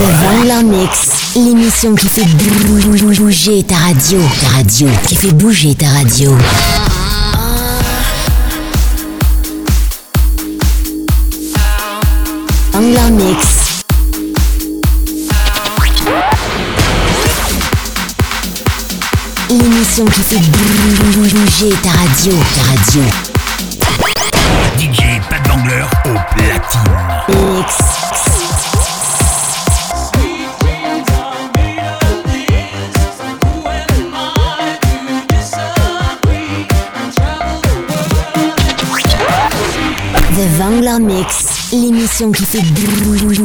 Vangler Mix, l'émission qui fait bouger ta radio. Ta radio, qui fait bouger ta radio. Vangler Mix. L'émission qui fait bouger ta radio. Ta radio. DJ Pat Bangler au platine. Mix. Mix, l'émission qui fait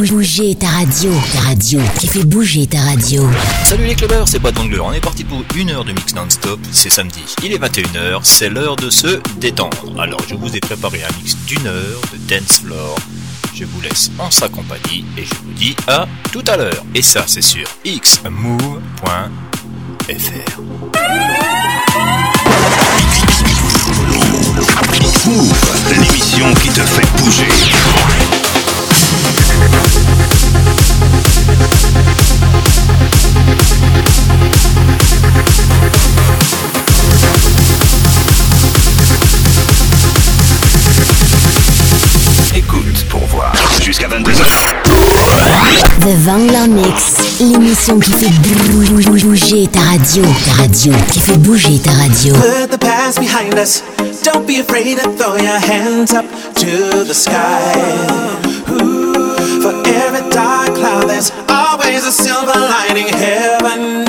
bouger ta radio. Ta radio, qui fait bouger ta radio. Salut les clubbers, c'est Bangler. On est parti pour une heure de mix non-stop. C'est samedi. Il est 21h, c'est l'heure de se détendre. Alors je vous ai préparé un mix d'une heure de dance floor. Je vous laisse en sa compagnie et je vous dis à tout à l'heure. Et ça, c'est sur xmove.fr. Move, l'émission qui te fait bouger. Écoute pour voir. Jusqu'à 22h. The Vangler Mix, l'émission qui fait bouger ta radio. Ta radio, qui fait bouger ta radio. Put the past behind us. Don't be afraid to throw your hands up to the sky. Ooh, for every dark cloud, there's always a silver lining. Heaven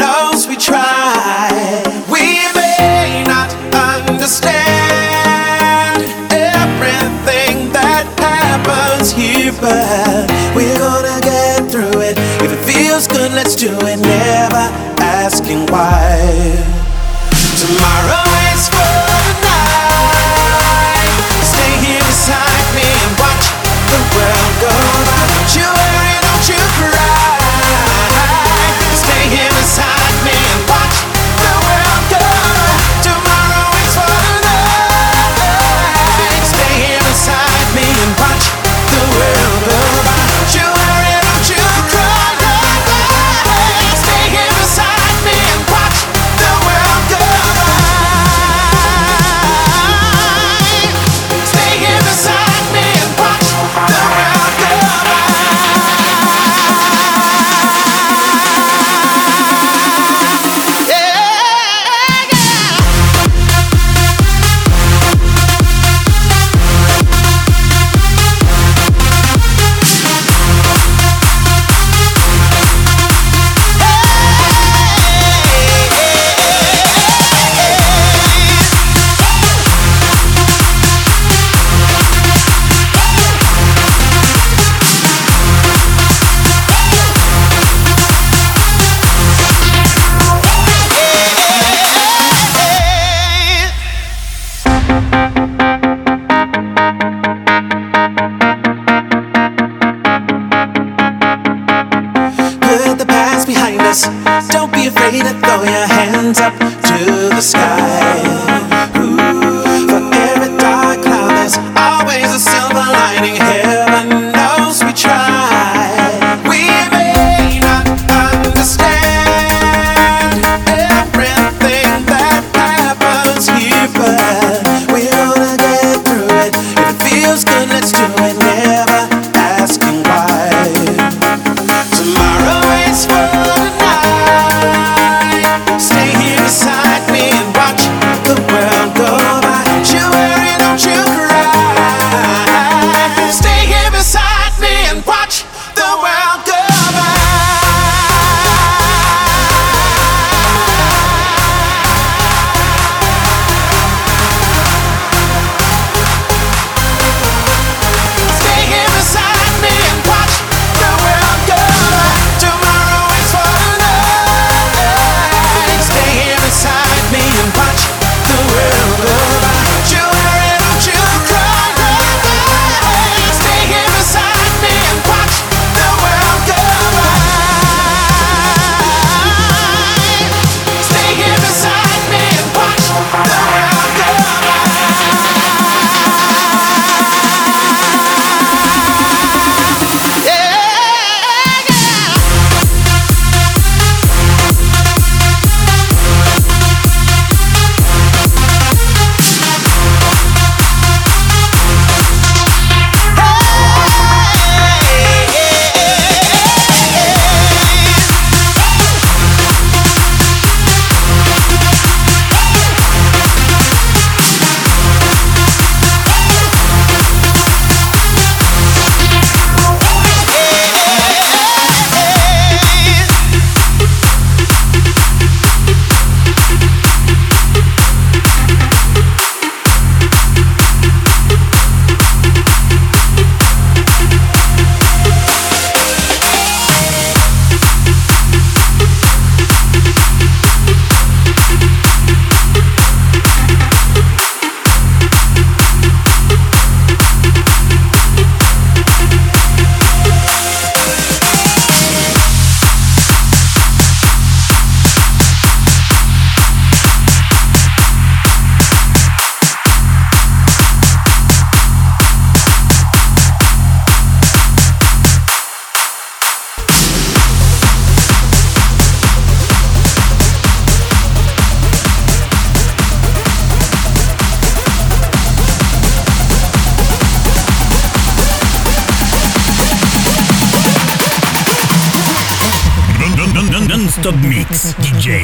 throw your hands up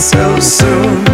so soon.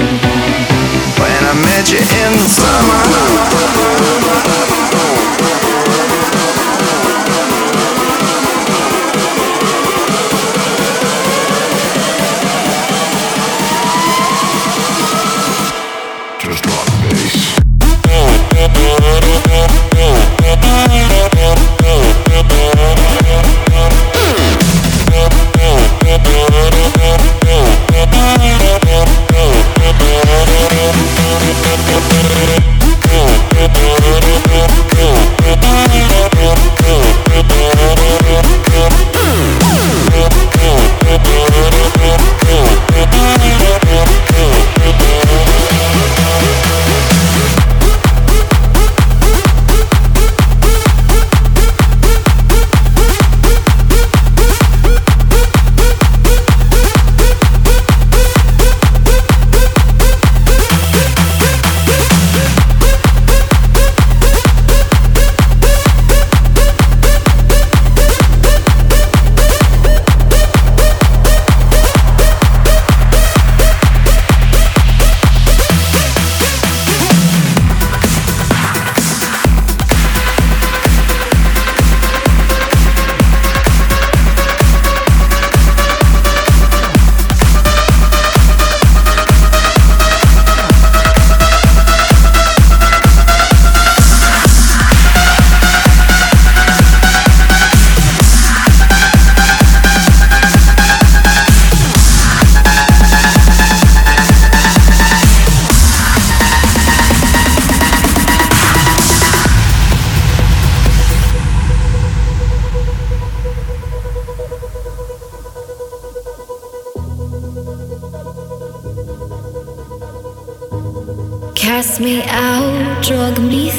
I you in the summer.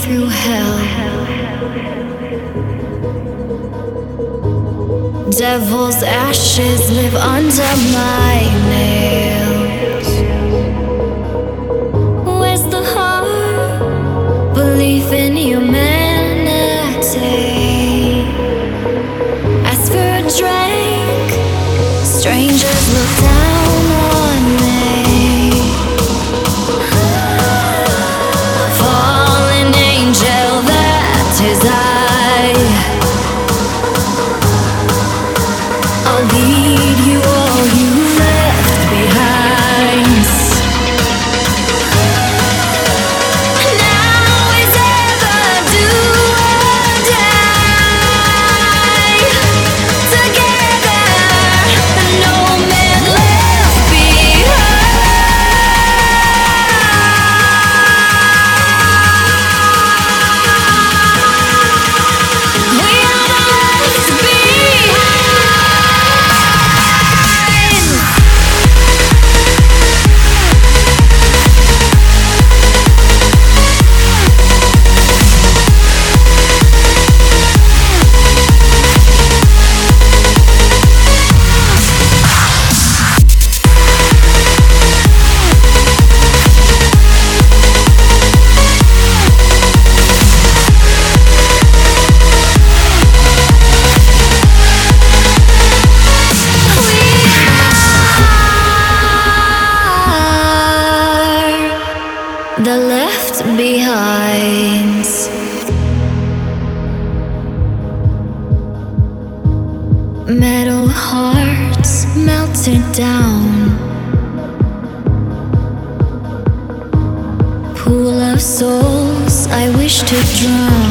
Through hell. Devil's ashes live under my nails. Where's the heart? Belief in humanity. Down. Pool of souls, I wish to drown.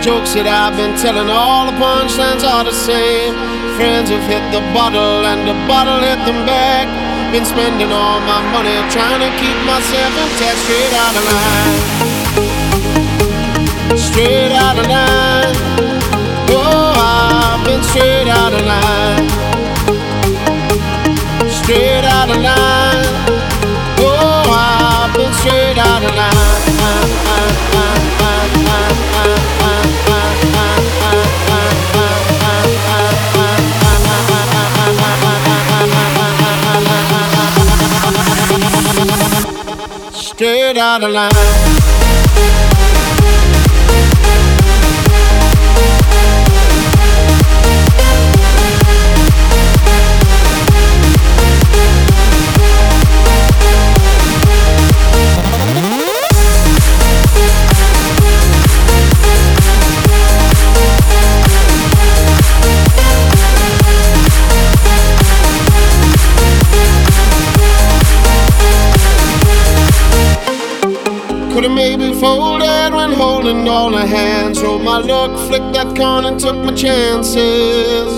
Jokes that I've been telling, all the punchlines are the same. Friends have hit the bottle, and the bottle hit them back. Been spending all my money trying to keep myself intact, straight out of line. Straight out of line. Oh, I've been straight out of line. Straight out of line. Out of line. My luck, flicked that coin and took my chances.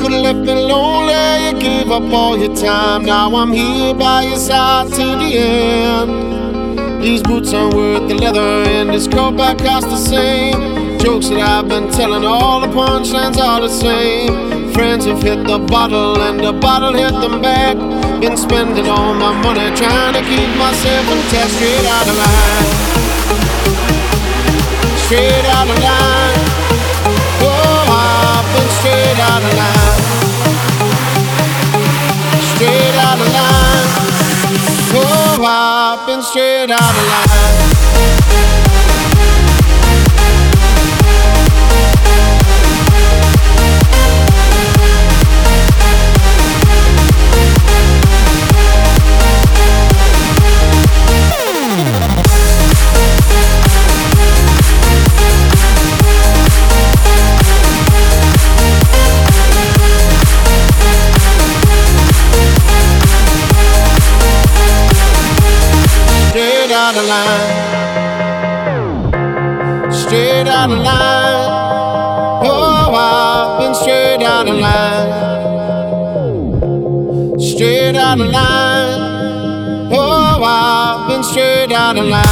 Could've left me lonely, you gave up all your time. Now I'm here by your side to the end. These boots aren't worth the leather, and this coat back costs the same. Jokes that I've been telling, all the punchlines are the same. Friends have hit the bottle, and the bottle hit them back. Been spending all my money trying to keep myself intact, straight out of line. Straight out of line. Oh, been straight out of line. Straight out of line. Oh, been straight out of line. Line. Straight out of line. Oh, I've been straight out of line. Straight out of line. Oh, I've been straight out of line.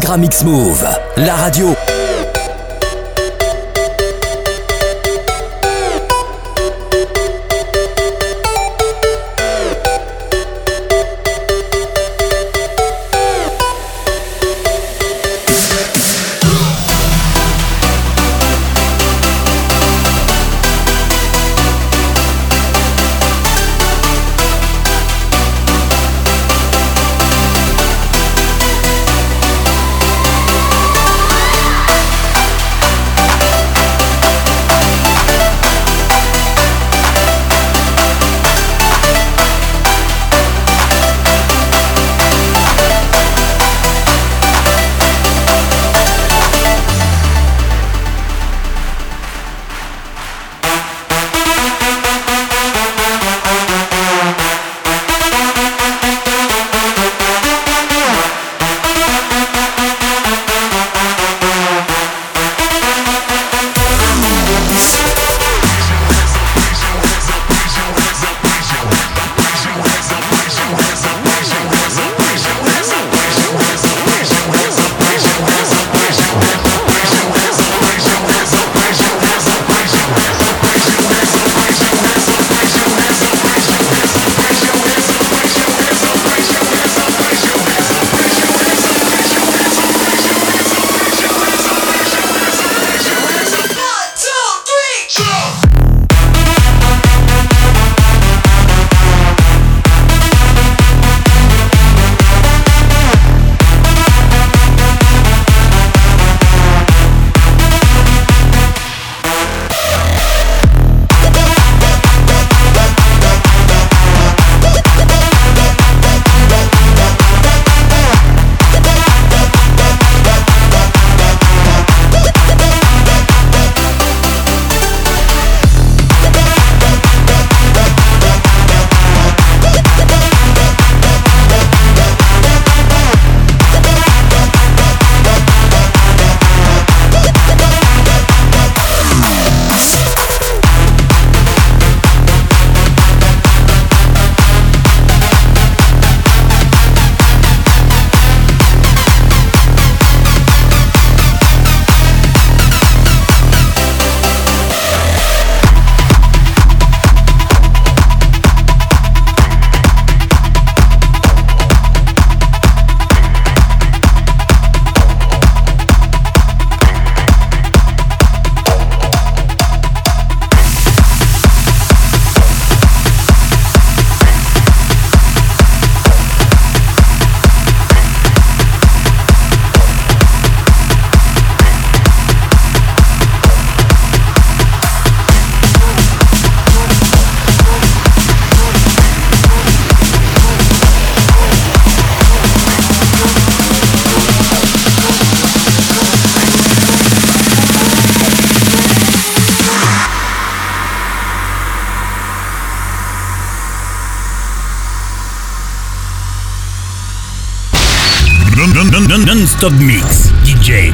Programme X-Move, la radio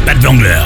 Pat Wangler.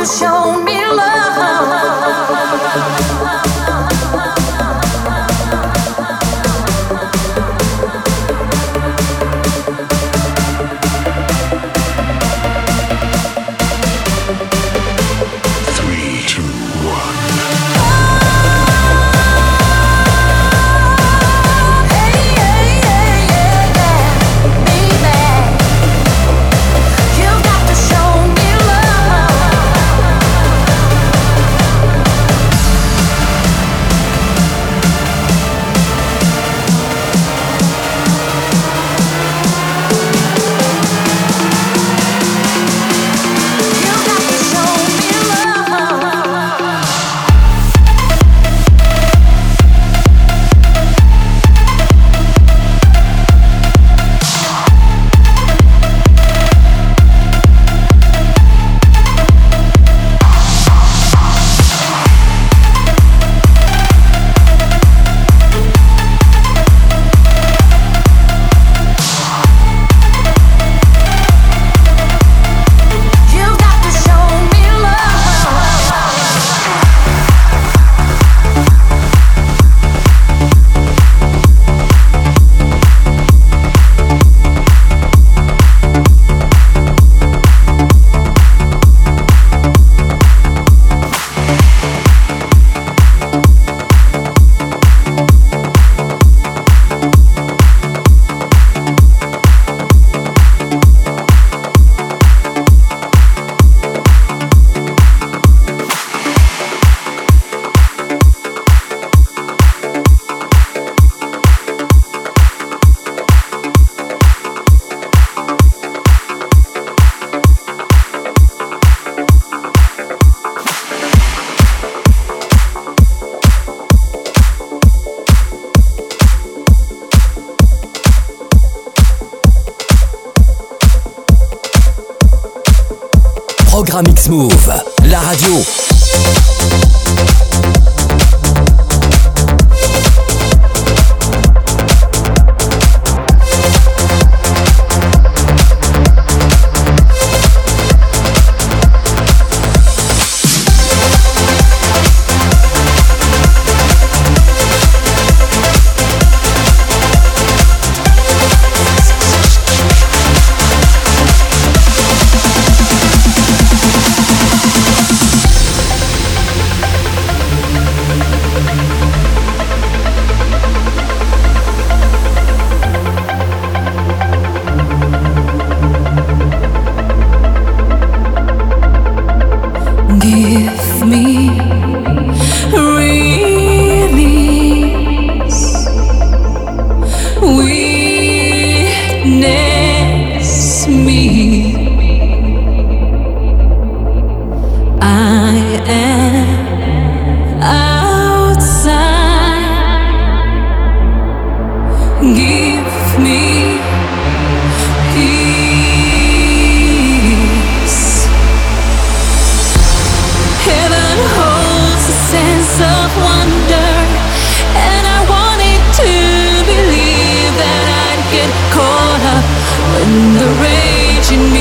Mix Move, la give me peace. Heaven holds a sense of wonder, and I to believe that I get caught up when the rage in me.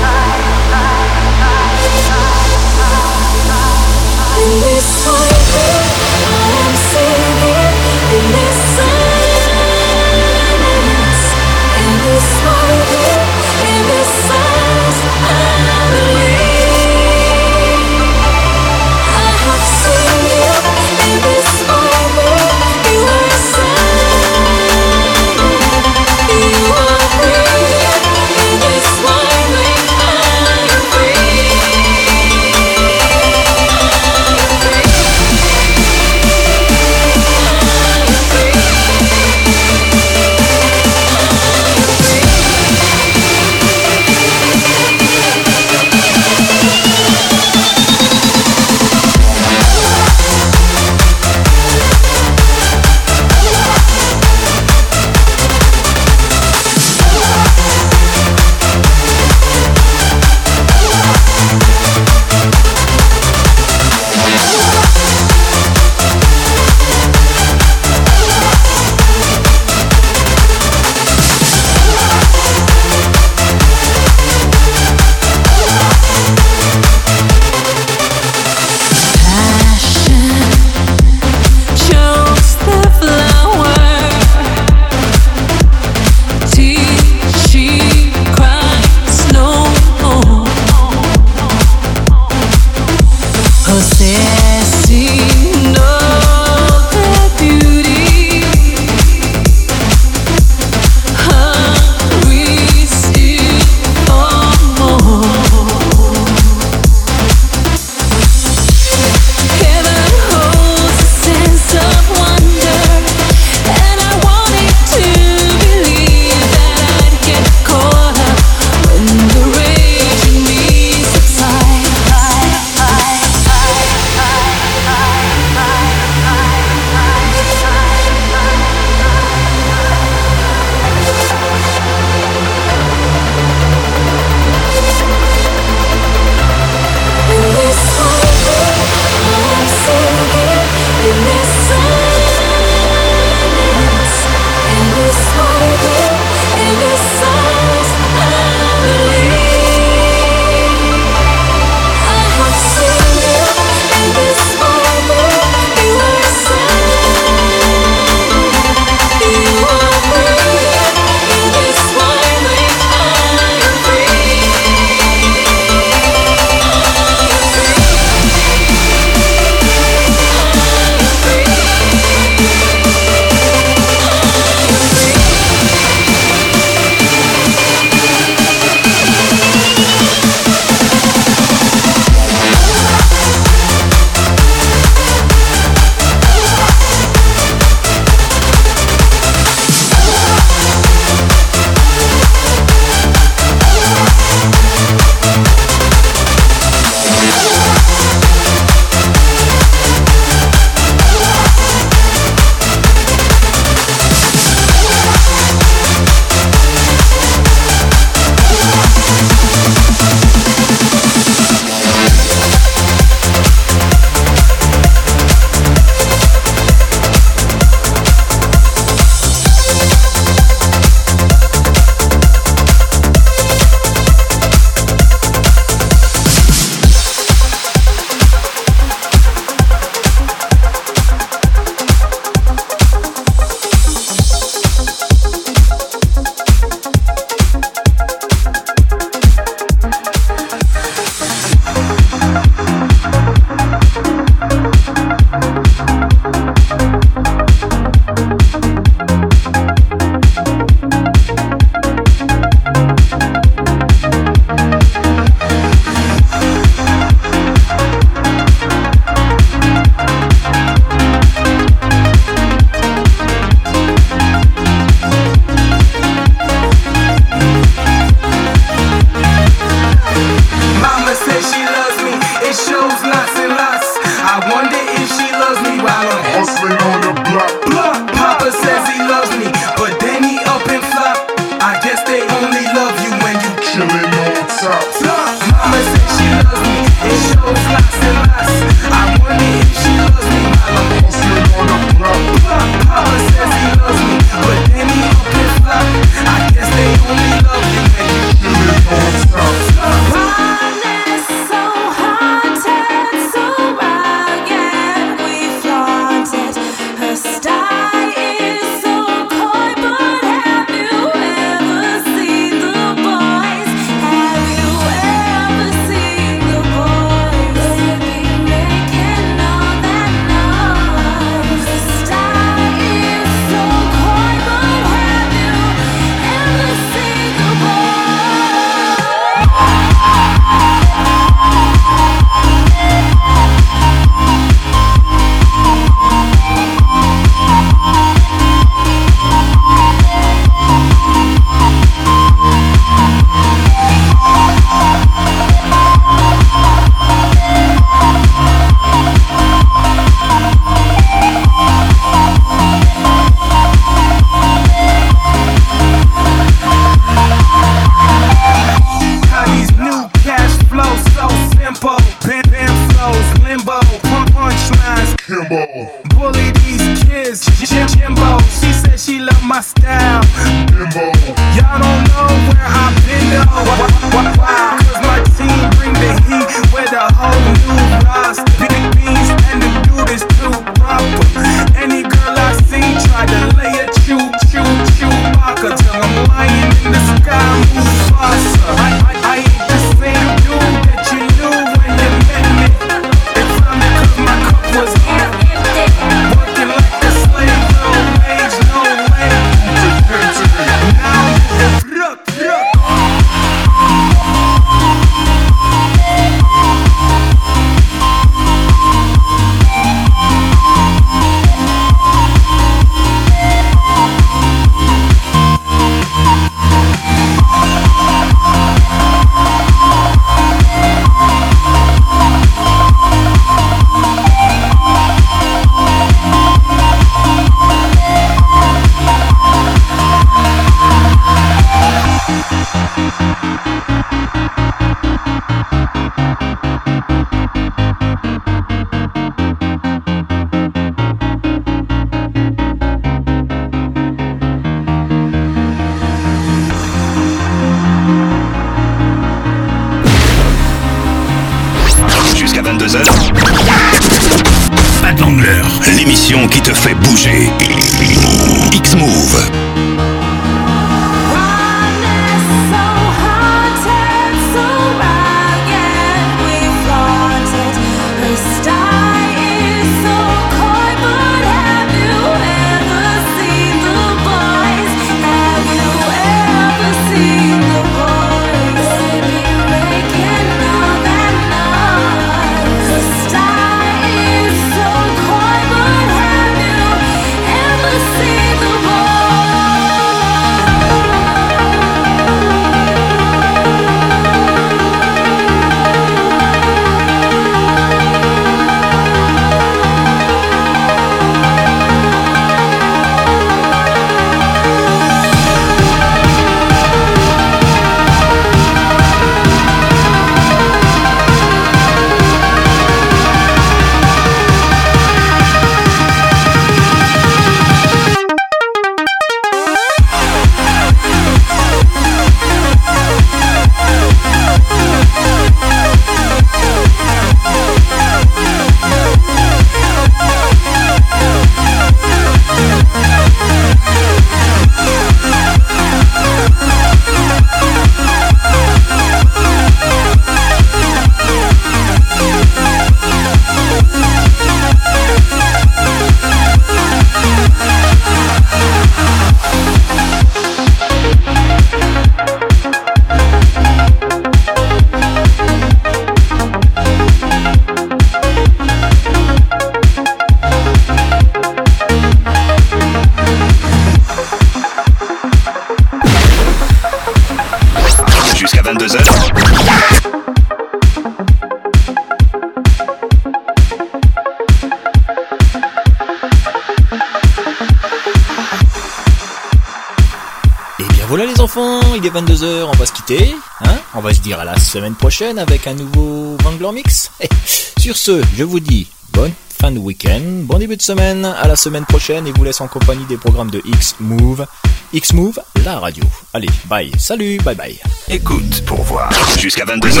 Semaine prochaine avec un nouveau Wangler Mix. Et sur ce, je vous dis bonne fin de week-end, bon début de semaine, à la semaine prochaine et vous laisse en compagnie des programmes de X-Move. X-Move, la radio. Allez, bye, salut, bye bye. Écoute pour voir. Jusqu'à 22h.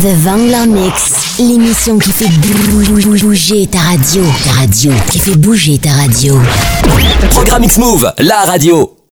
The Vangler Mix, l'émission qui fait bouger ta radio. Ta radio, qui fait bouger ta radio. Programme X-Move, la radio.